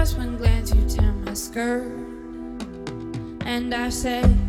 just one glance, you tear my skirt. And I say.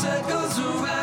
circles around.